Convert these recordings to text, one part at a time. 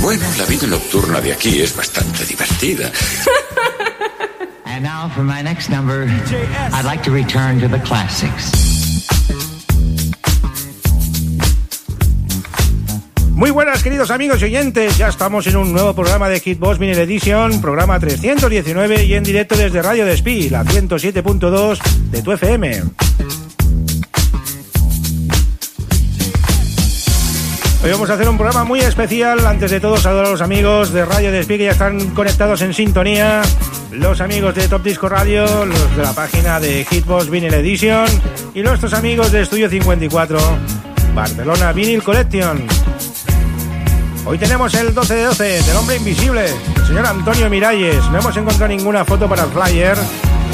Bueno, la vida nocturna de aquí es bastante divertida. And now for my next number, I'd like to return to the classics. Muy buenas queridos amigos y oyentes, ya estamos en un nuevo programa de Hitbox Mini Edition, programa 319 y en directo desde Radio Despí, la 107.2 de tu FM. Hoy vamos a hacer un programa muy especial. Antes de todo, saludar a los amigos de Radio Despí que ya están conectados en sintonía. Los amigos de Top Disco Radio, los de la página de Hitbox Vinyl Edition y nuestros amigos de Estudio 54, Barcelona Vinyl Collection. Hoy tenemos el 12 de 12 del hombre invisible, el señor Antonio Miralles. No hemos encontrado ninguna foto para el flyer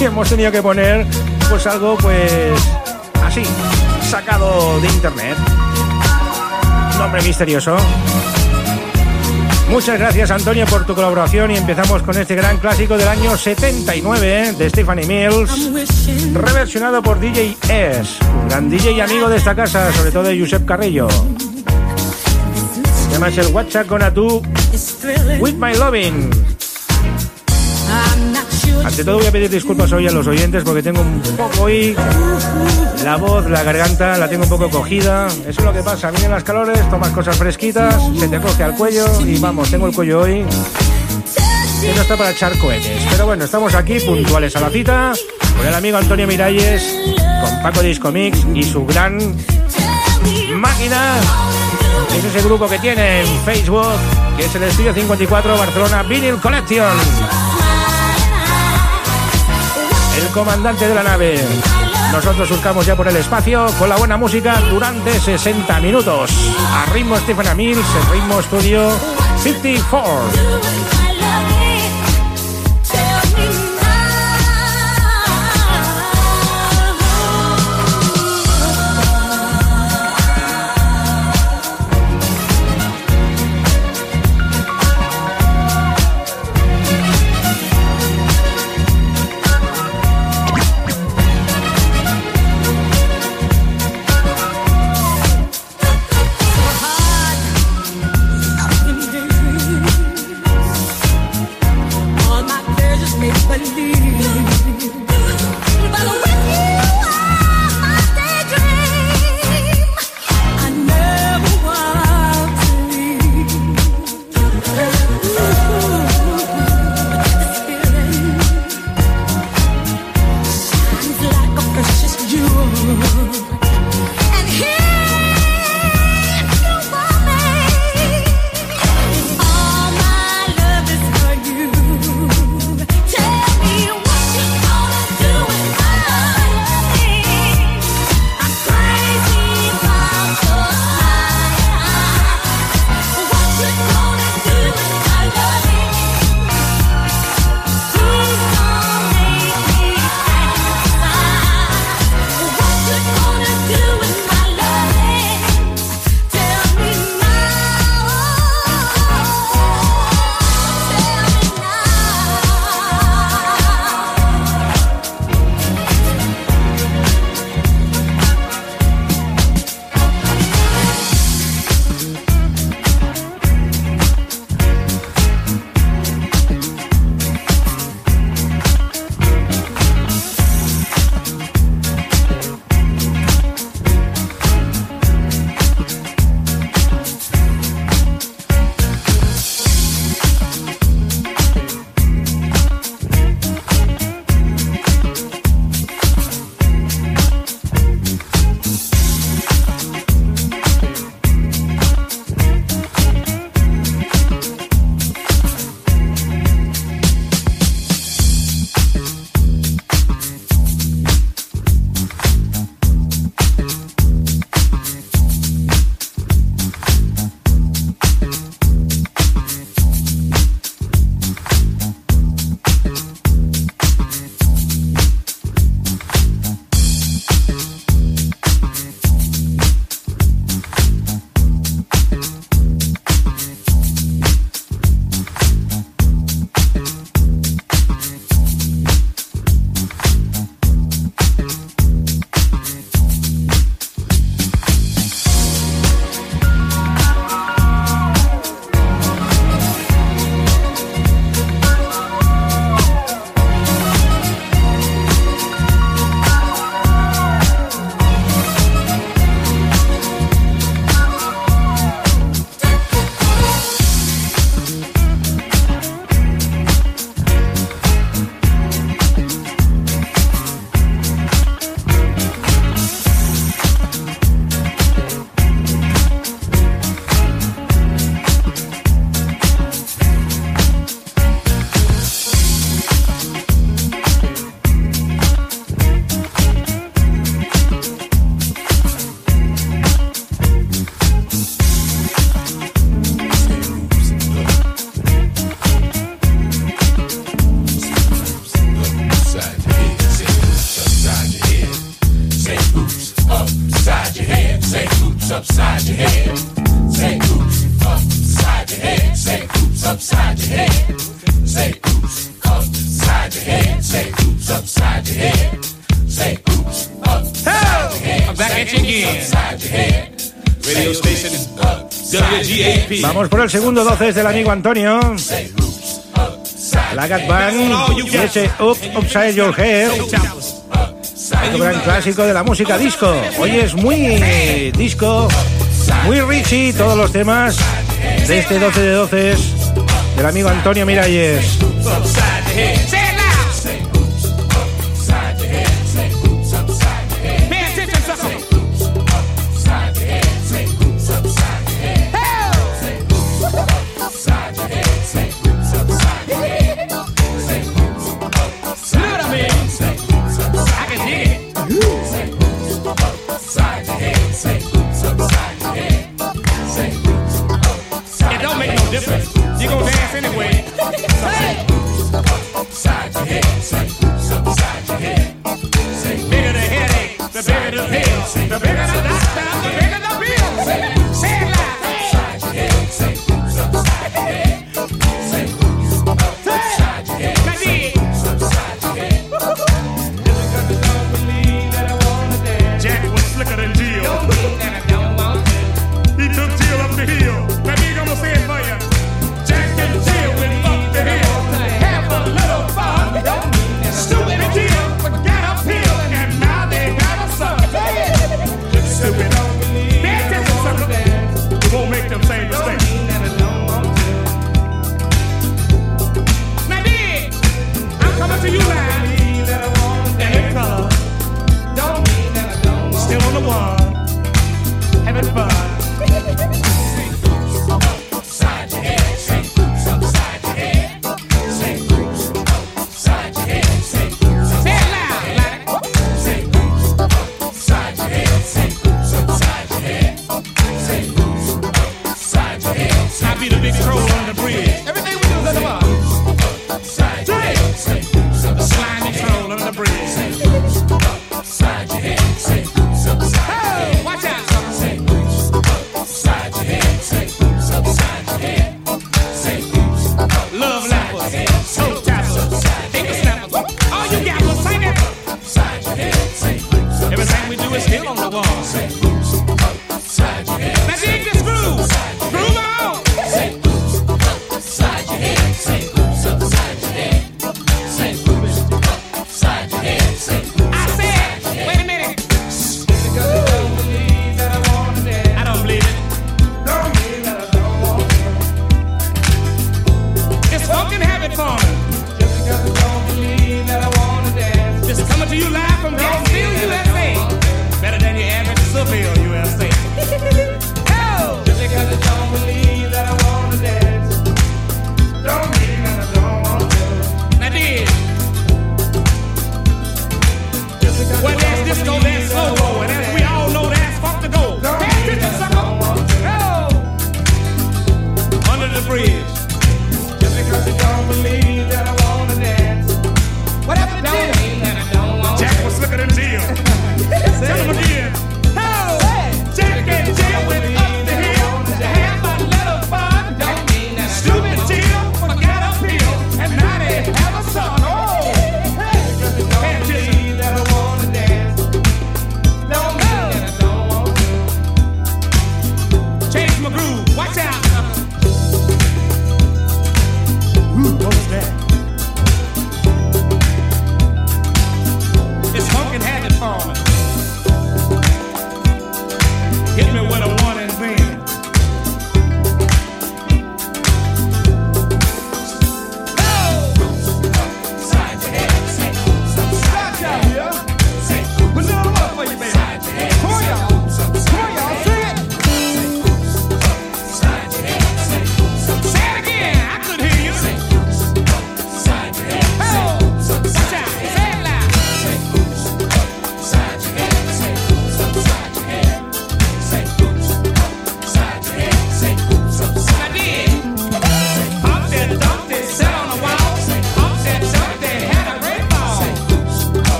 y hemos tenido que poner pues algo pues así, sacado de internet. Nombre misterioso. Muchas gracias Antonio por tu colaboración y empezamos con este gran clásico del año 79 ¿eh? de Stephanie Mills, reversionado por DJ S, un gran DJ y amigo de esta casa, sobre todo de Josep Carrillo. Se llama el WhatsApp con tú With My Loving. Ante todo voy a pedir disculpas hoy a los oyentes porque tengo un poco hoy la voz, la garganta, la tengo un poco cogida. Eso es lo que pasa, vienen las calores, tomas cosas fresquitas, se te coge al cuello y vamos, tengo el cuello hoy que no está para echar cohetes. Pero bueno, estamos aquí puntuales a la cita con el amigo Antonio Miralles, con Paco Disco Mix y su gran máquina. Es ese grupo que tiene en Facebook, que es el Estudio 54 Barcelona Vinyl Collection el comandante de la nave. Nosotros buscamos ya por el espacio con la buena música durante 60 minutos. A ritmo Stephen Mills, el ritmo estudio 54. Vamos por el segundo 12 del amigo Antonio. La Gat y ese Up Upside Your Head. Un gran clásico de la música disco. Hoy es muy disco, muy Richie, todos los temas de este 12 de 12 del amigo Antonio Miralles.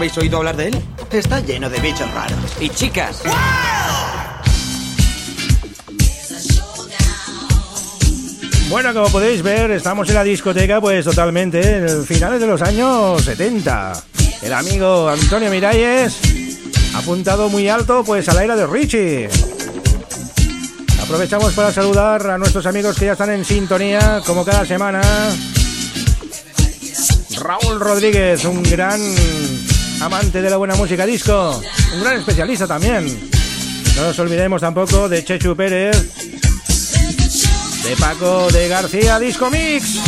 Habéis oído hablar de él? Está lleno de bichos raros. Y chicas. Bueno, como podéis ver, estamos en la discoteca, pues totalmente en finales de los años 70. El amigo Antonio Miralles ha apuntado muy alto, pues a la era de Richie. Aprovechamos para saludar a nuestros amigos que ya están en sintonía, como cada semana. Raúl Rodríguez, un gran amante de la buena música disco, un gran especialista también. No nos olvidemos tampoco de Chechu Pérez, de Paco de García Disco Mix,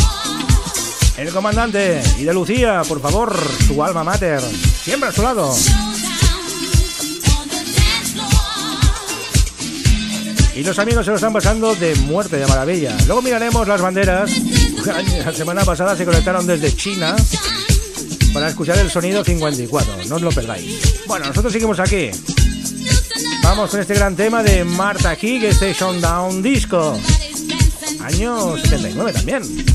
el comandante y de Lucía, por favor, su alma mater, siempre a su lado. Y los amigos se lo están pasando de muerte de maravilla. Luego miraremos las banderas. La semana pasada se conectaron desde China para escuchar el sonido 54. No os lo perdáis. Bueno, nosotros seguimos aquí. Vamos con este gran tema de Marta King, Station Down Disco. Año 79 también.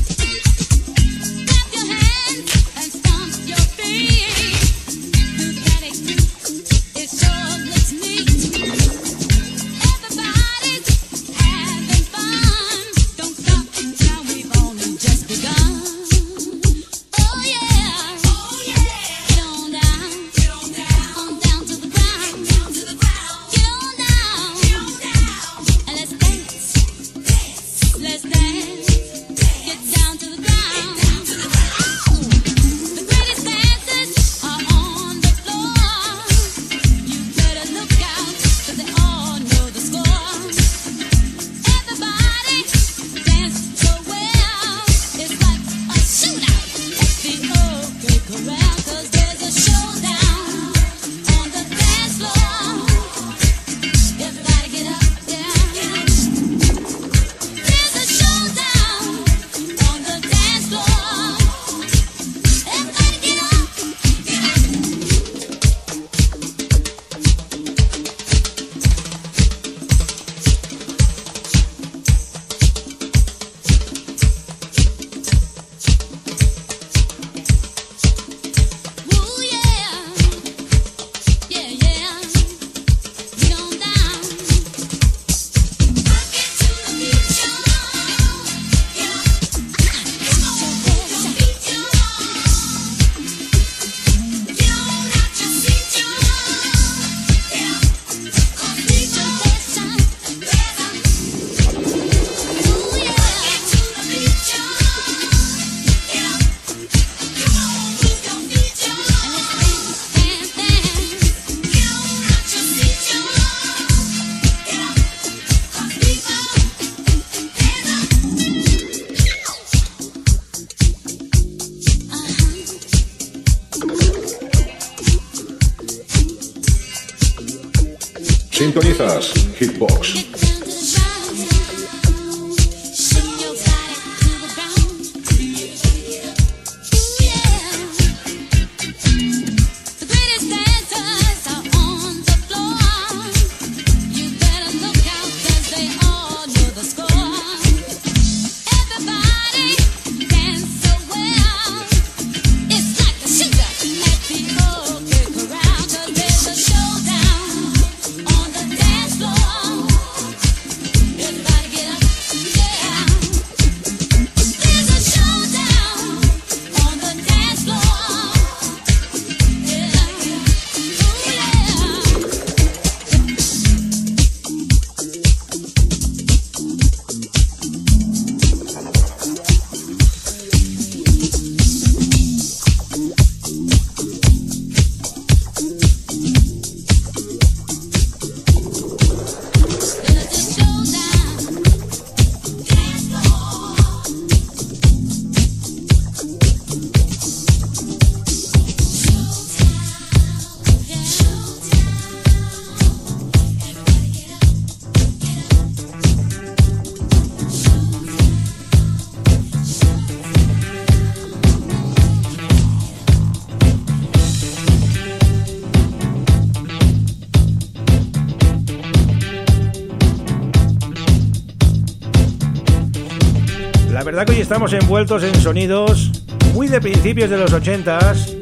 Verdad que hoy estamos envueltos en sonidos muy de principios de los 80s.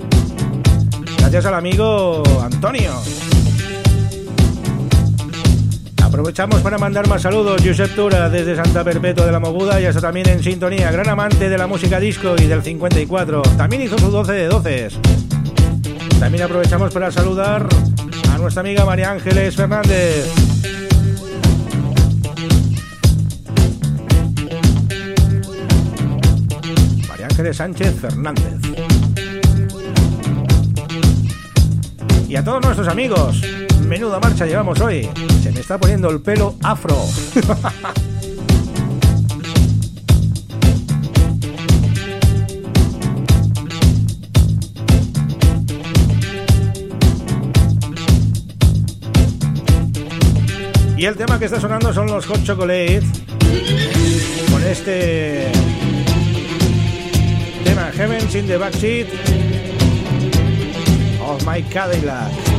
Gracias al amigo Antonio. Aprovechamos para mandar más saludos. Josep Tura desde Santa Perpetua de la Moguda y hasta también en sintonía. Gran amante de la música disco y del 54. También hizo su 12 de 12. También aprovechamos para saludar a nuestra amiga María Ángeles Fernández. Sánchez Fernández. Y a todos nuestros amigos. Menuda marcha llevamos hoy. Se me está poniendo el pelo afro. y el tema que está sonando son los Hot Chocolate. Con este Heavens in the Backseat of My Cadillac.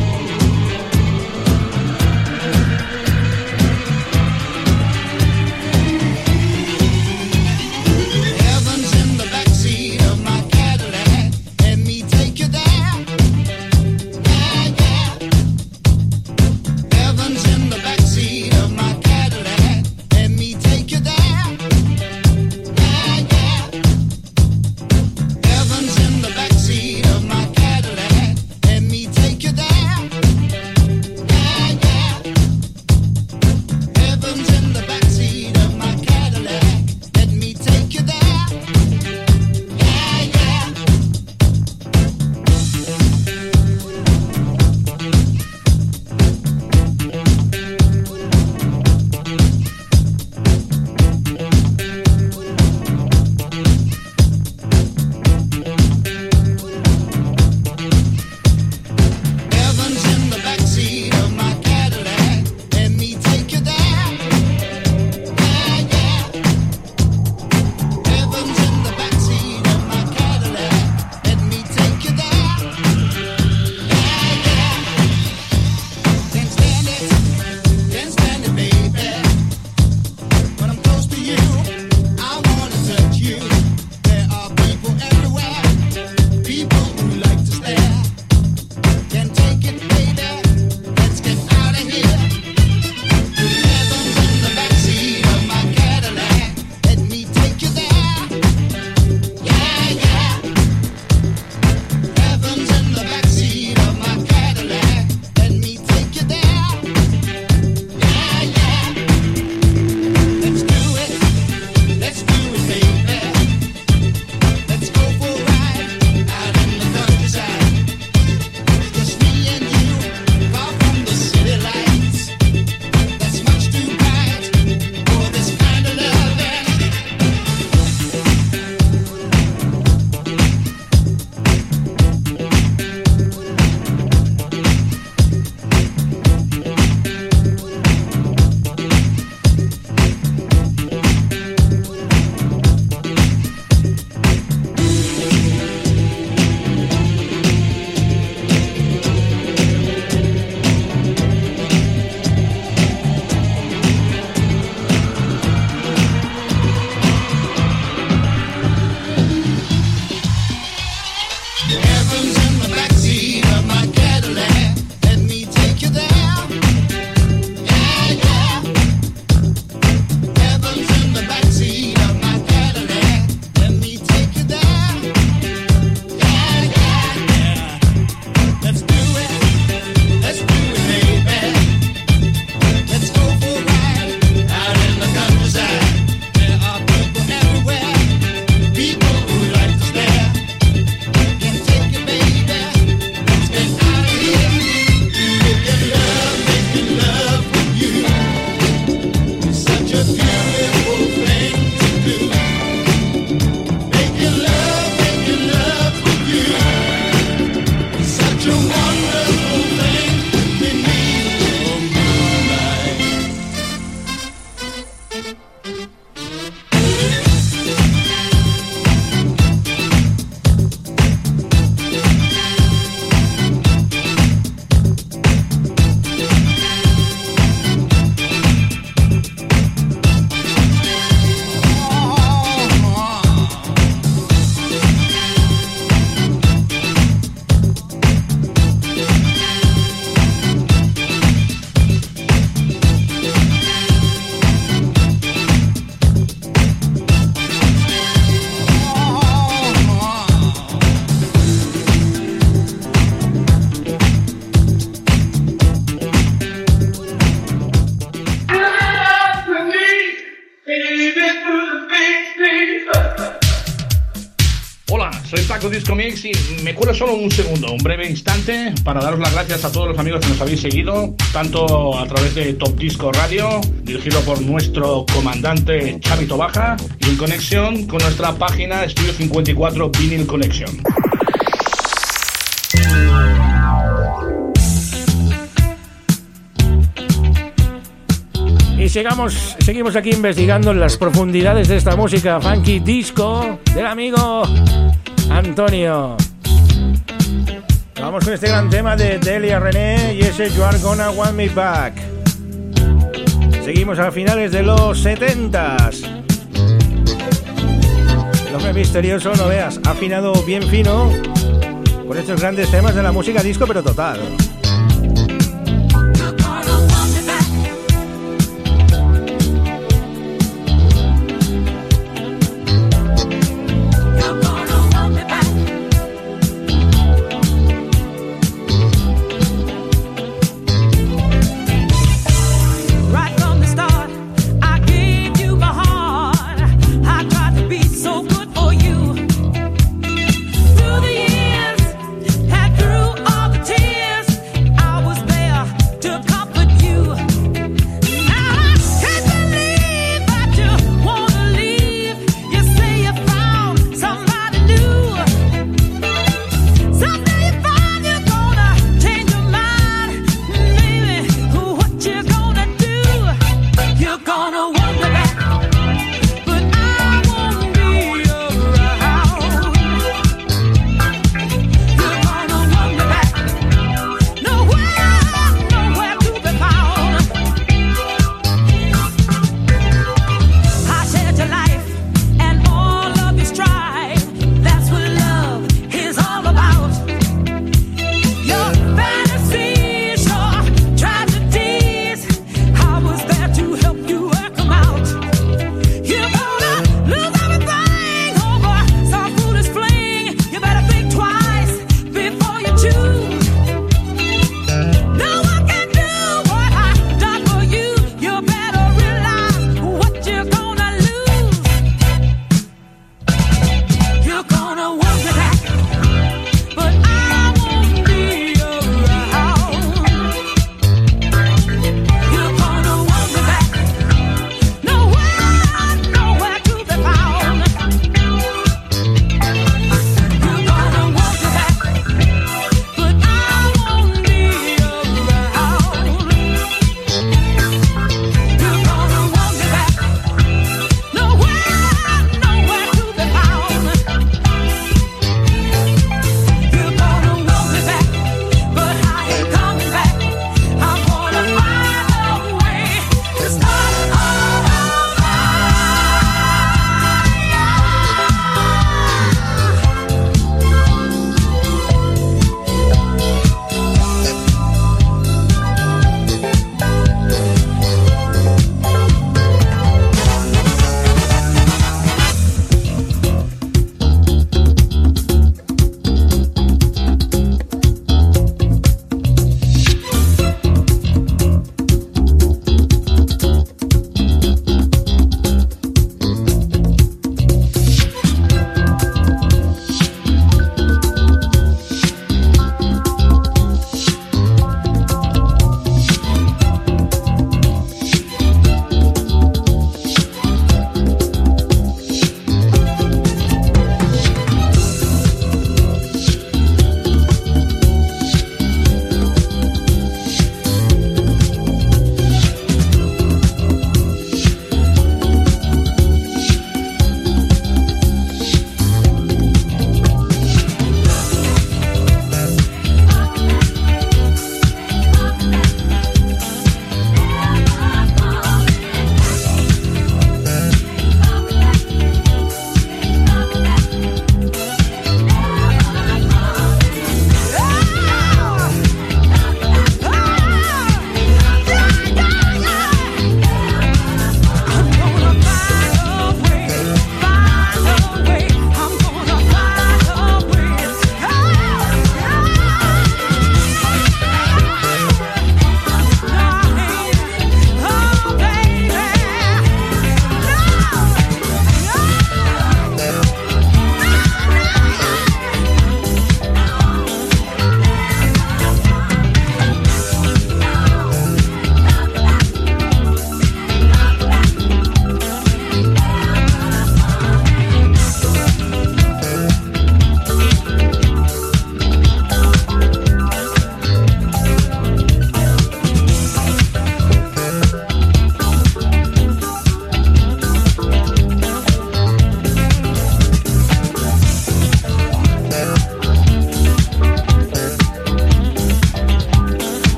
Mix y me cuelo solo un segundo, un breve instante para daros las gracias a todos los amigos que nos habéis seguido, tanto a través de Top Disco Radio, dirigido por nuestro comandante Chavito Baja, y en conexión con nuestra página Estudio 54 Vinyl Connection. Y sigamos, seguimos aquí investigando las profundidades de esta música funky disco del amigo Antonio. Vamos con este gran tema de Delia René y ese You Are Gonna Want Me Back. Seguimos a finales de los 70s. El hombre misterioso, no veas, afinado bien fino con estos grandes temas de la música disco, pero total.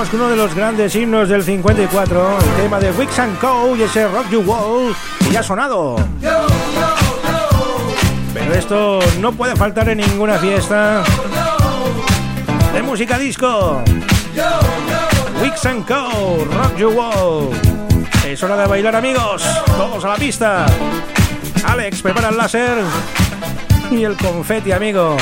Vamos uno de los grandes himnos del 54, el tema de Wix and Co. y ese Rock You Wall que ya ha sonado. Pero esto no puede faltar en ninguna fiesta de música disco. Wix and Co. Rock You Wall. Es hora de bailar, amigos. Todos a la pista. Alex, prepara el láser y el confeti, amigo.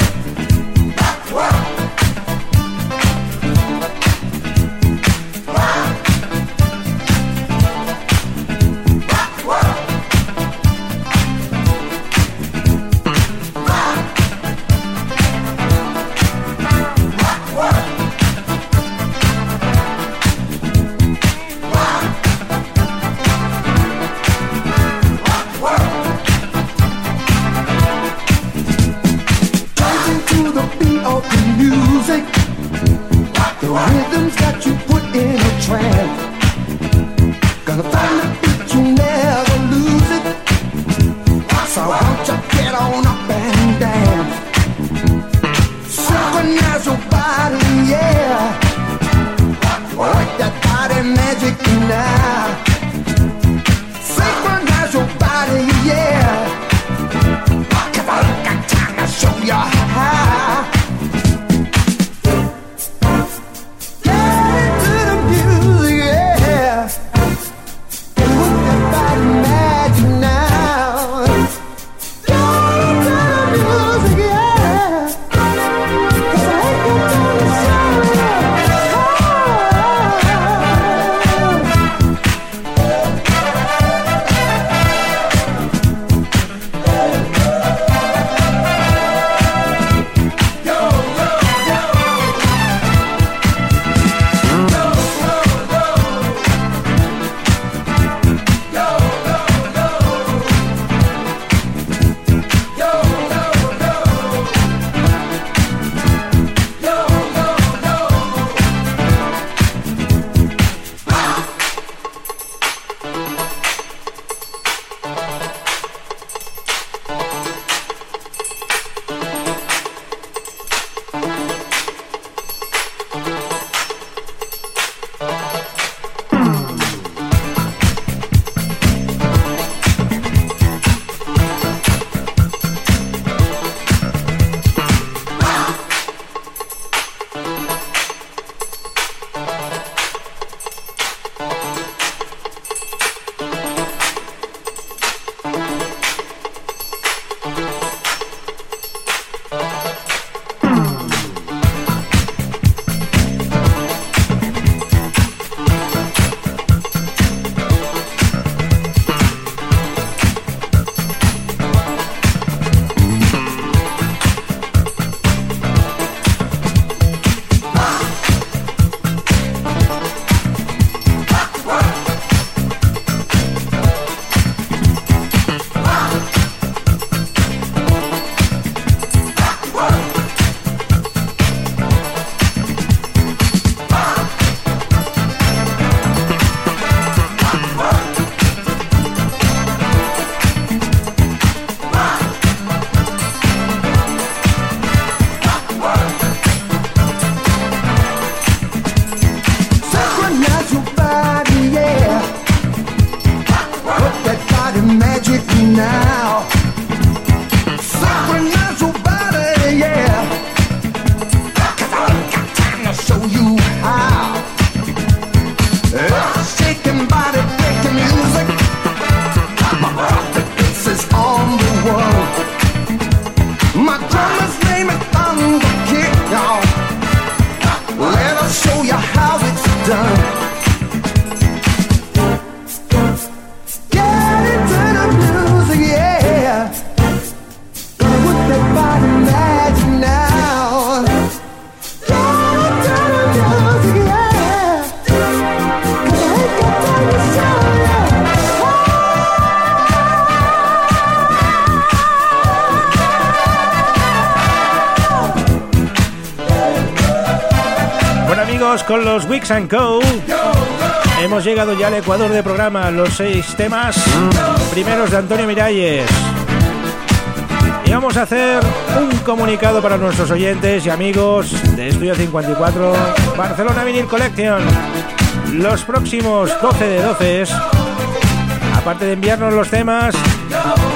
And Co. Hemos llegado ya al Ecuador de programa, los seis temas primeros de Antonio Miralles. Y vamos a hacer un comunicado para nuestros oyentes y amigos de Estudio 54 Barcelona Vinyl Collection. Los próximos 12 de 12 aparte de enviarnos los temas,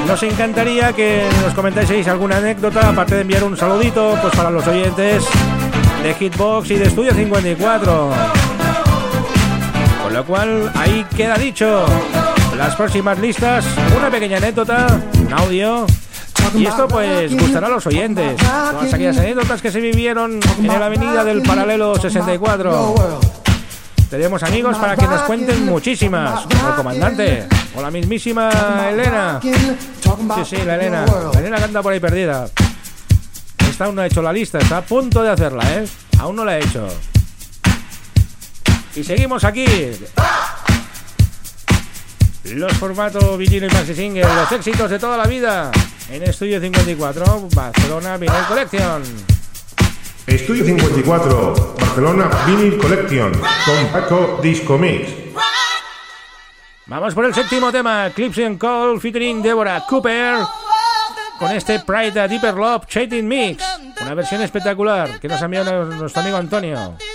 nos encantaría que nos comentaseis alguna anécdota, aparte de enviar un saludito pues para los oyentes de Hitbox y de Estudio 54. Con lo cual, ahí queda dicho. Las próximas listas, una pequeña anécdota, un audio. Y esto pues gustará a los oyentes. Todas aquellas anécdotas que se vivieron en la avenida del paralelo 64. Tenemos amigos para que nos cuenten muchísimas, como el comandante o la mismísima Elena. Sí, sí, la Elena. La Elena anda por ahí perdida. Esta aún no ha hecho la lista, está a punto de hacerla, ¿eh? Aún no la ha hecho. Y seguimos aquí. Los formatos vinilo y maxi single, los éxitos de toda la vida. En Estudio 54, Barcelona Vinyl Collection. Estudio 54, Barcelona Vinyl Collection, con Paco Disco Mix. Vamos por el séptimo tema, Clips and Call featuring Deborah Cooper con este Pride a Deeper Love Shading Mix. Una versión espectacular que nos ha enviado nuestro amigo Antonio.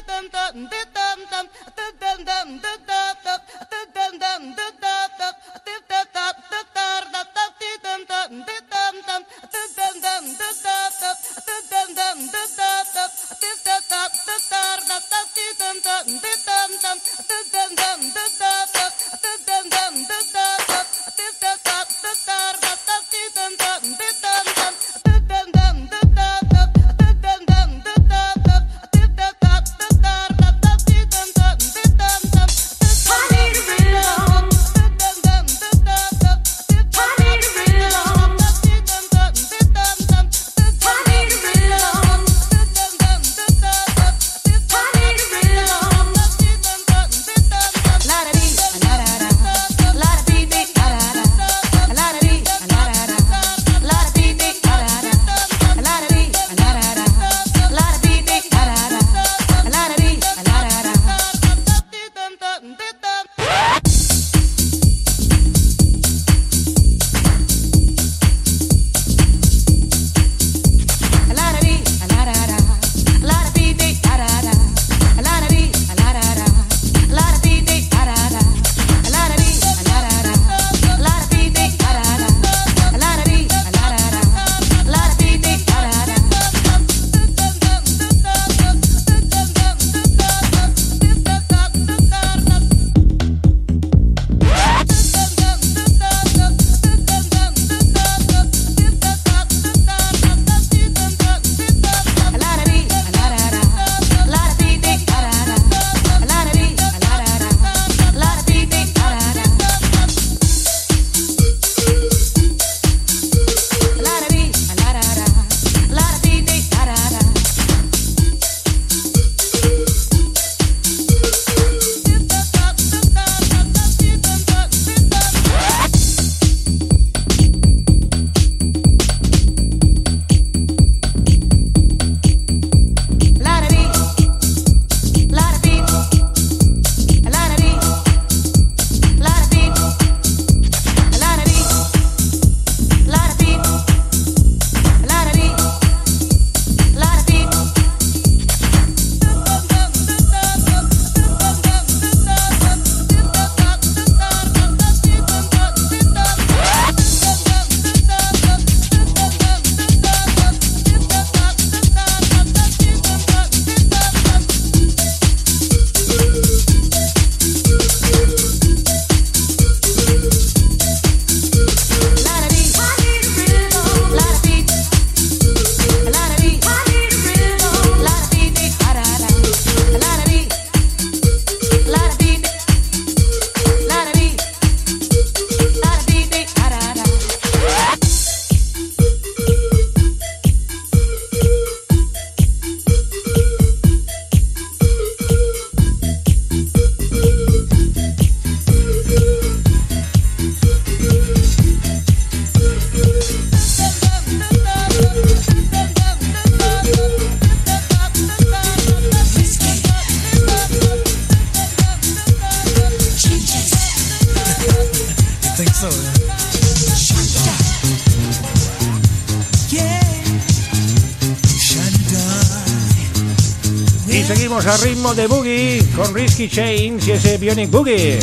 Risky Chains y ese Bionic Boogie.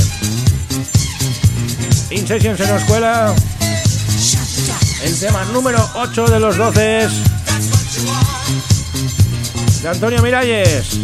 In Sessions en la escuela. El tema número 8 de los 12 de Antonio Miralles.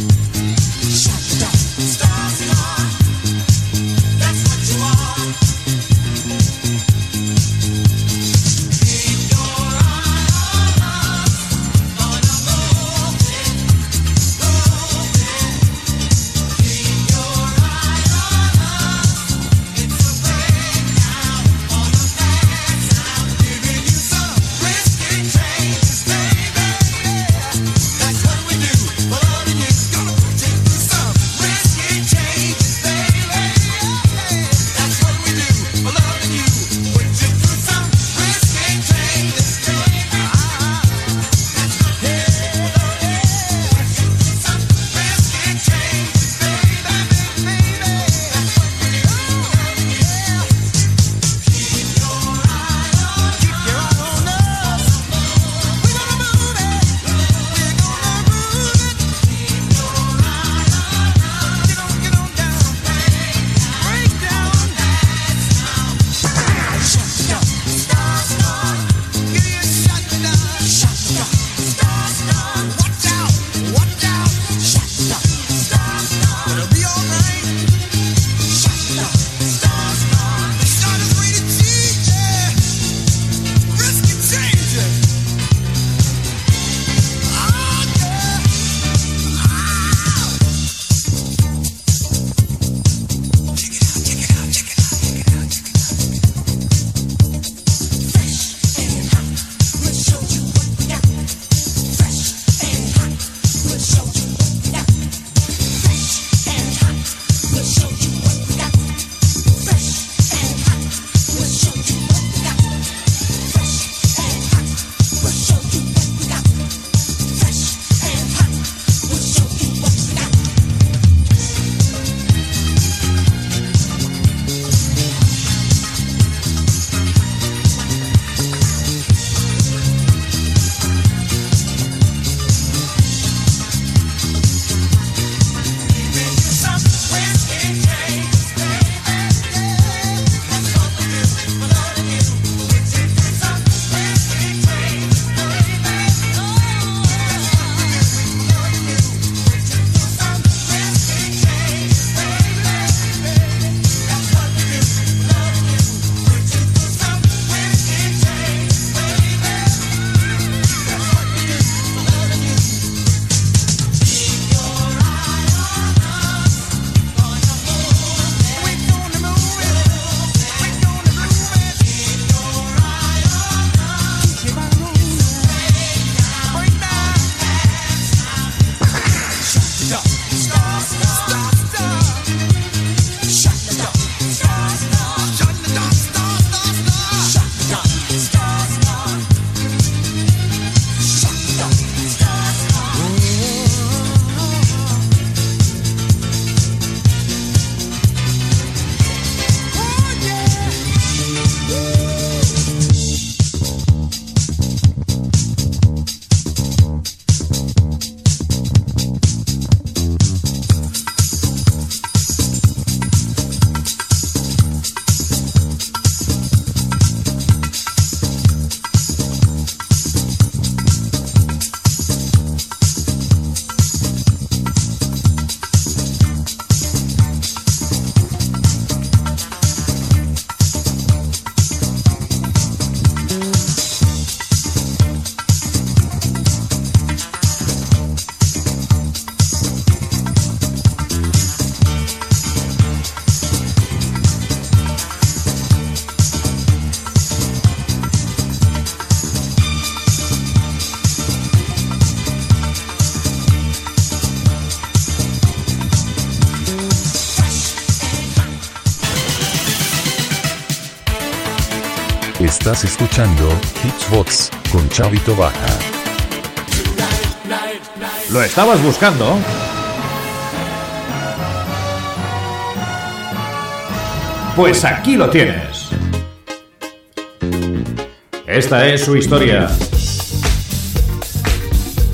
Estás escuchando Hitsbox con Chavito Baja. ¿Lo estabas buscando? Pues aquí lo tienes. Esta es su historia.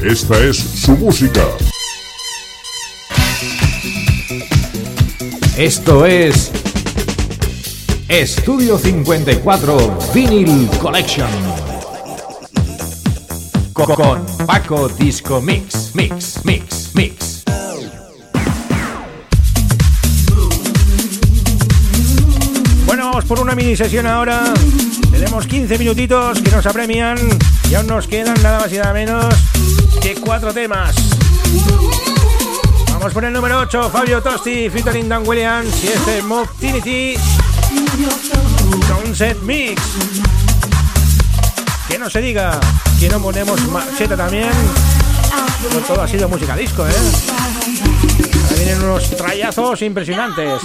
Esta es su música. Esto es Estudio 54 Vinyl Collection con Paco Disco Mix, Mix, Mix, Mix. Bueno, vamos por una mini sesión ahora. Tenemos 15 minutitos que nos apremian y aún nos quedan nada más y nada menos que cuatro temas. Vamos por el número 8, Fabio Tosti, featuring Dan Williams y este Move Tinity Concept Mix. Que no se diga que no ponemos macheta también. Todo ha sido música disco, ¿eh? Ahí vienen unos trayazos impresionantes.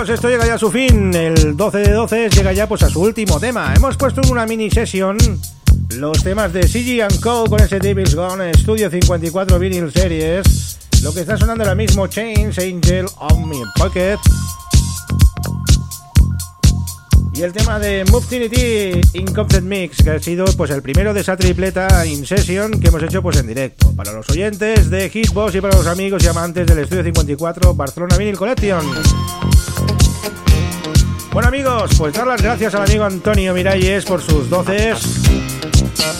Amigos, esto llega ya a su fin. El 12 de 12 llega ya pues a su último tema. Hemos puesto en una mini sesión los temas de CG Co con ese Devil's Gone Studio 54 Vinyl Series. Lo que está sonando ahora mismo, Chains Angel on My Pocket. Y el tema de Move Incomplete Mix, que ha sido pues el primero de esa tripleta in session que hemos hecho pues en directo. Para los oyentes de Hitbox y para los amigos y amantes del Estudio 54 Barcelona Vinyl Collection. Bueno amigos, pues dar las gracias al amigo Antonio Miralles por sus doces.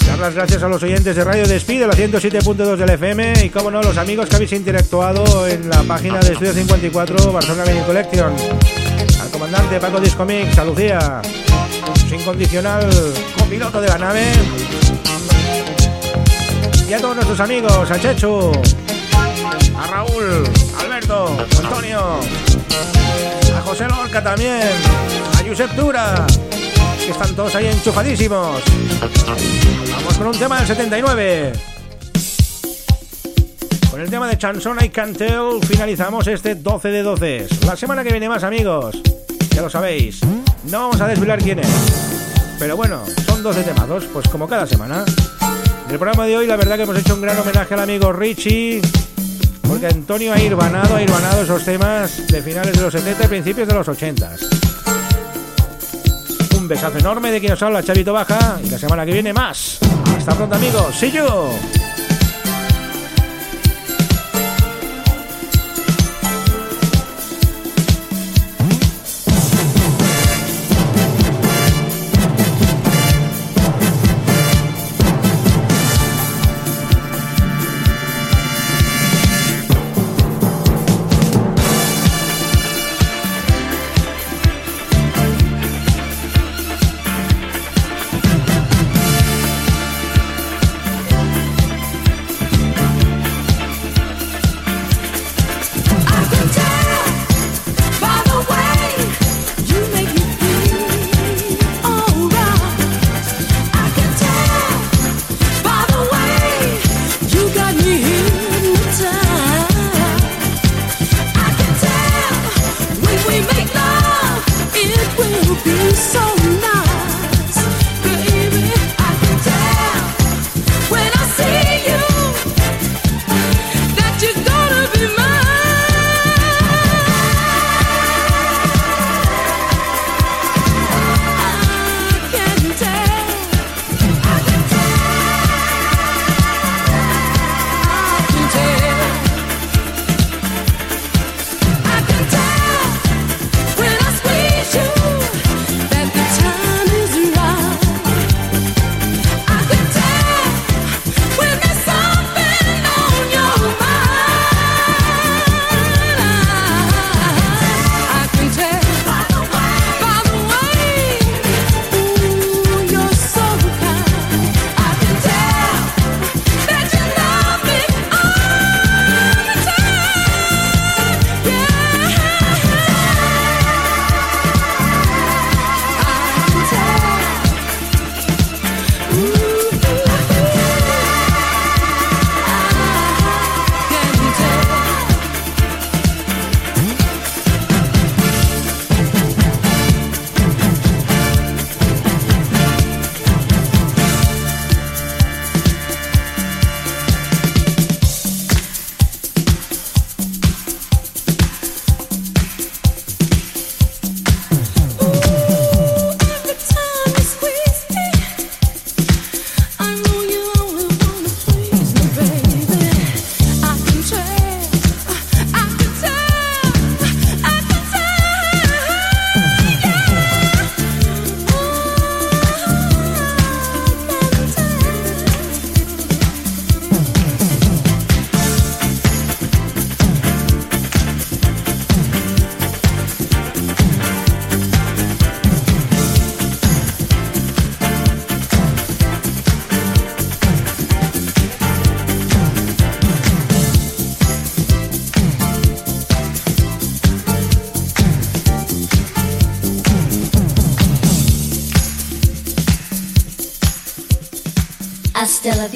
Dar las gracias a los oyentes de Radio Despide, la 107.2 del FM y como no, los amigos que habéis interactuado en la página de Estudio 54 Barcelona Vinyl Collection. Al comandante Paco Discomix, a Lucía, su incondicional copiloto de la nave. Y a todos nuestros amigos, a Chechu, a Raúl, Alberto, Antonio, José Lorca también, a Josep Dura, que están todos ahí enchufadísimos. Vamos con un tema del 79. Con el tema de Chanson I Can Tell finalizamos este 12 de 12. La semana que viene más amigos, ya lo sabéis, no vamos a desvelar quién es. Pero bueno, son 12 temados, pues como cada semana. En el programa de hoy la verdad que hemos hecho un gran homenaje al amigo Richie porque Antonio ha irvanado, ha irvanado esos temas de finales de los 70 y principios de los 80. Un besazo enorme de quien nos habla, Chavito Baja, y la semana que viene más. Hasta pronto amigos, see you.